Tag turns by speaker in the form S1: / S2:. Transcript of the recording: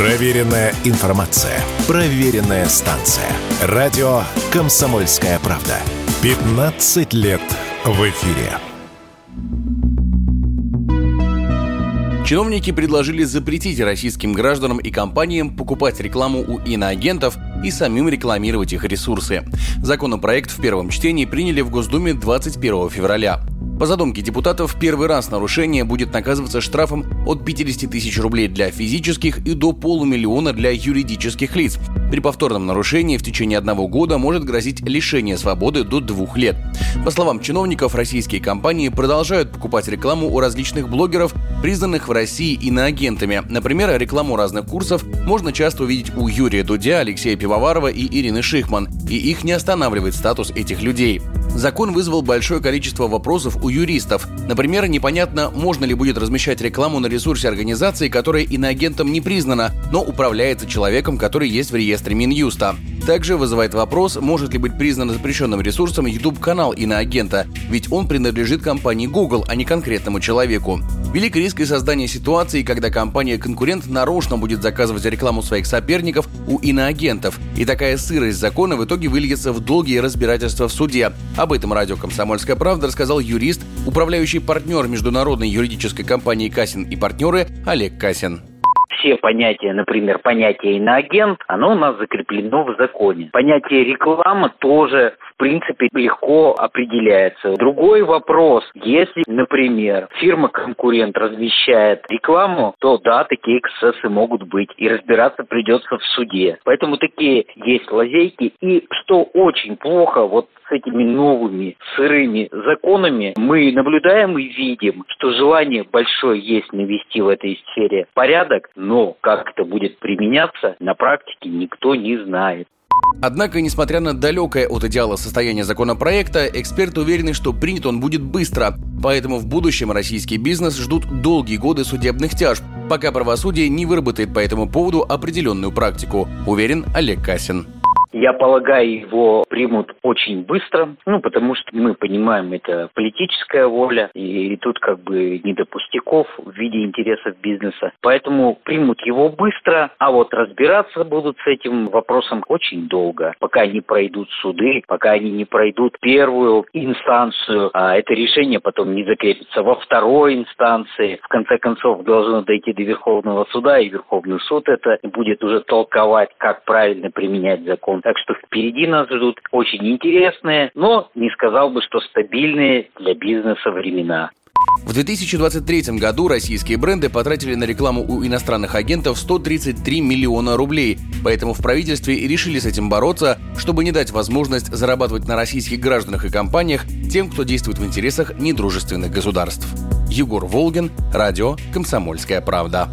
S1: Проверенная информация. Проверенная станция. Радио «Комсомольская правда». 15 лет в эфире.
S2: Чиновники предложили запретить российским гражданам и компаниям покупать рекламу у иноагентов и самим рекламировать их ресурсы. Законопроект в первом чтении приняли в Госдуме 21 февраля. По задумке депутатов, первый раз нарушение будет наказываться штрафом от 50 тысяч рублей для физических и до полумиллиона для юридических лиц. При повторном нарушении в течение одного года может грозить лишение свободы до двух лет. По словам чиновников, российские компании продолжают покупать рекламу у различных блогеров, признанных в России иноагентами. Например, рекламу разных курсов можно часто увидеть у Юрия Дудя, Алексея Пивоварова и Ирины Шихман, и их не останавливает статус этих людей. Закон вызвал большое количество вопросов у юристов. Например, непонятно, можно ли будет размещать рекламу на ресурсе организации, которая иноагентом не признана, но управляется человеком, который есть в реестре Минюста. Также вызывает вопрос, может ли быть признан запрещенным ресурсом YouTube-канал иноагента, ведь он принадлежит компании Google, а не конкретному человеку. Велик риск и создания ситуации, когда компания-конкурент нарочно будет заказывать рекламу своих соперников у иноагентов, и такая сырость закона в итоге выльется в долгие разбирательства в суде. Об этом радио «Комсомольская правда» рассказал юрист, управляющий партнер международной юридической компании «Касин и партнеры» Олег Касин
S3: все понятия, например, понятие иноагент, оно у нас закреплено в законе. Понятие реклама тоже принципе легко определяется. Другой вопрос, если, например, фирма-конкурент размещает рекламу, то да, такие эксцессы могут быть, и разбираться придется в суде. Поэтому такие есть лазейки. И что очень плохо, вот с этими новыми сырыми законами мы наблюдаем и видим, что желание большое есть навести в этой сфере порядок, но как это будет применяться на практике никто не знает.
S2: Однако, несмотря на далекое от идеала состояние законопроекта, эксперты уверены, что принят он будет быстро. Поэтому в будущем российский бизнес ждут долгие годы судебных тяжб, пока правосудие не выработает по этому поводу определенную практику, уверен Олег Касин.
S3: Я полагаю, его примут очень быстро, ну, потому что мы понимаем, это политическая воля, и, и тут как бы не до пустяков в виде интересов бизнеса. Поэтому примут его быстро, а вот разбираться будут с этим вопросом очень долго, пока они пройдут суды, пока они не пройдут первую инстанцию, а это решение потом не закрепится во второй инстанции. В конце концов, должно дойти до Верховного суда, и Верховный суд это будет уже толковать, как правильно применять закон так что впереди нас ждут очень интересные, но не сказал бы, что стабильные для бизнеса времена.
S2: В 2023 году российские бренды потратили на рекламу у иностранных агентов 133 миллиона рублей. Поэтому в правительстве и решили с этим бороться, чтобы не дать возможность зарабатывать на российских гражданах и компаниях тем, кто действует в интересах недружественных государств. Егор Волгин, радио «Комсомольская правда».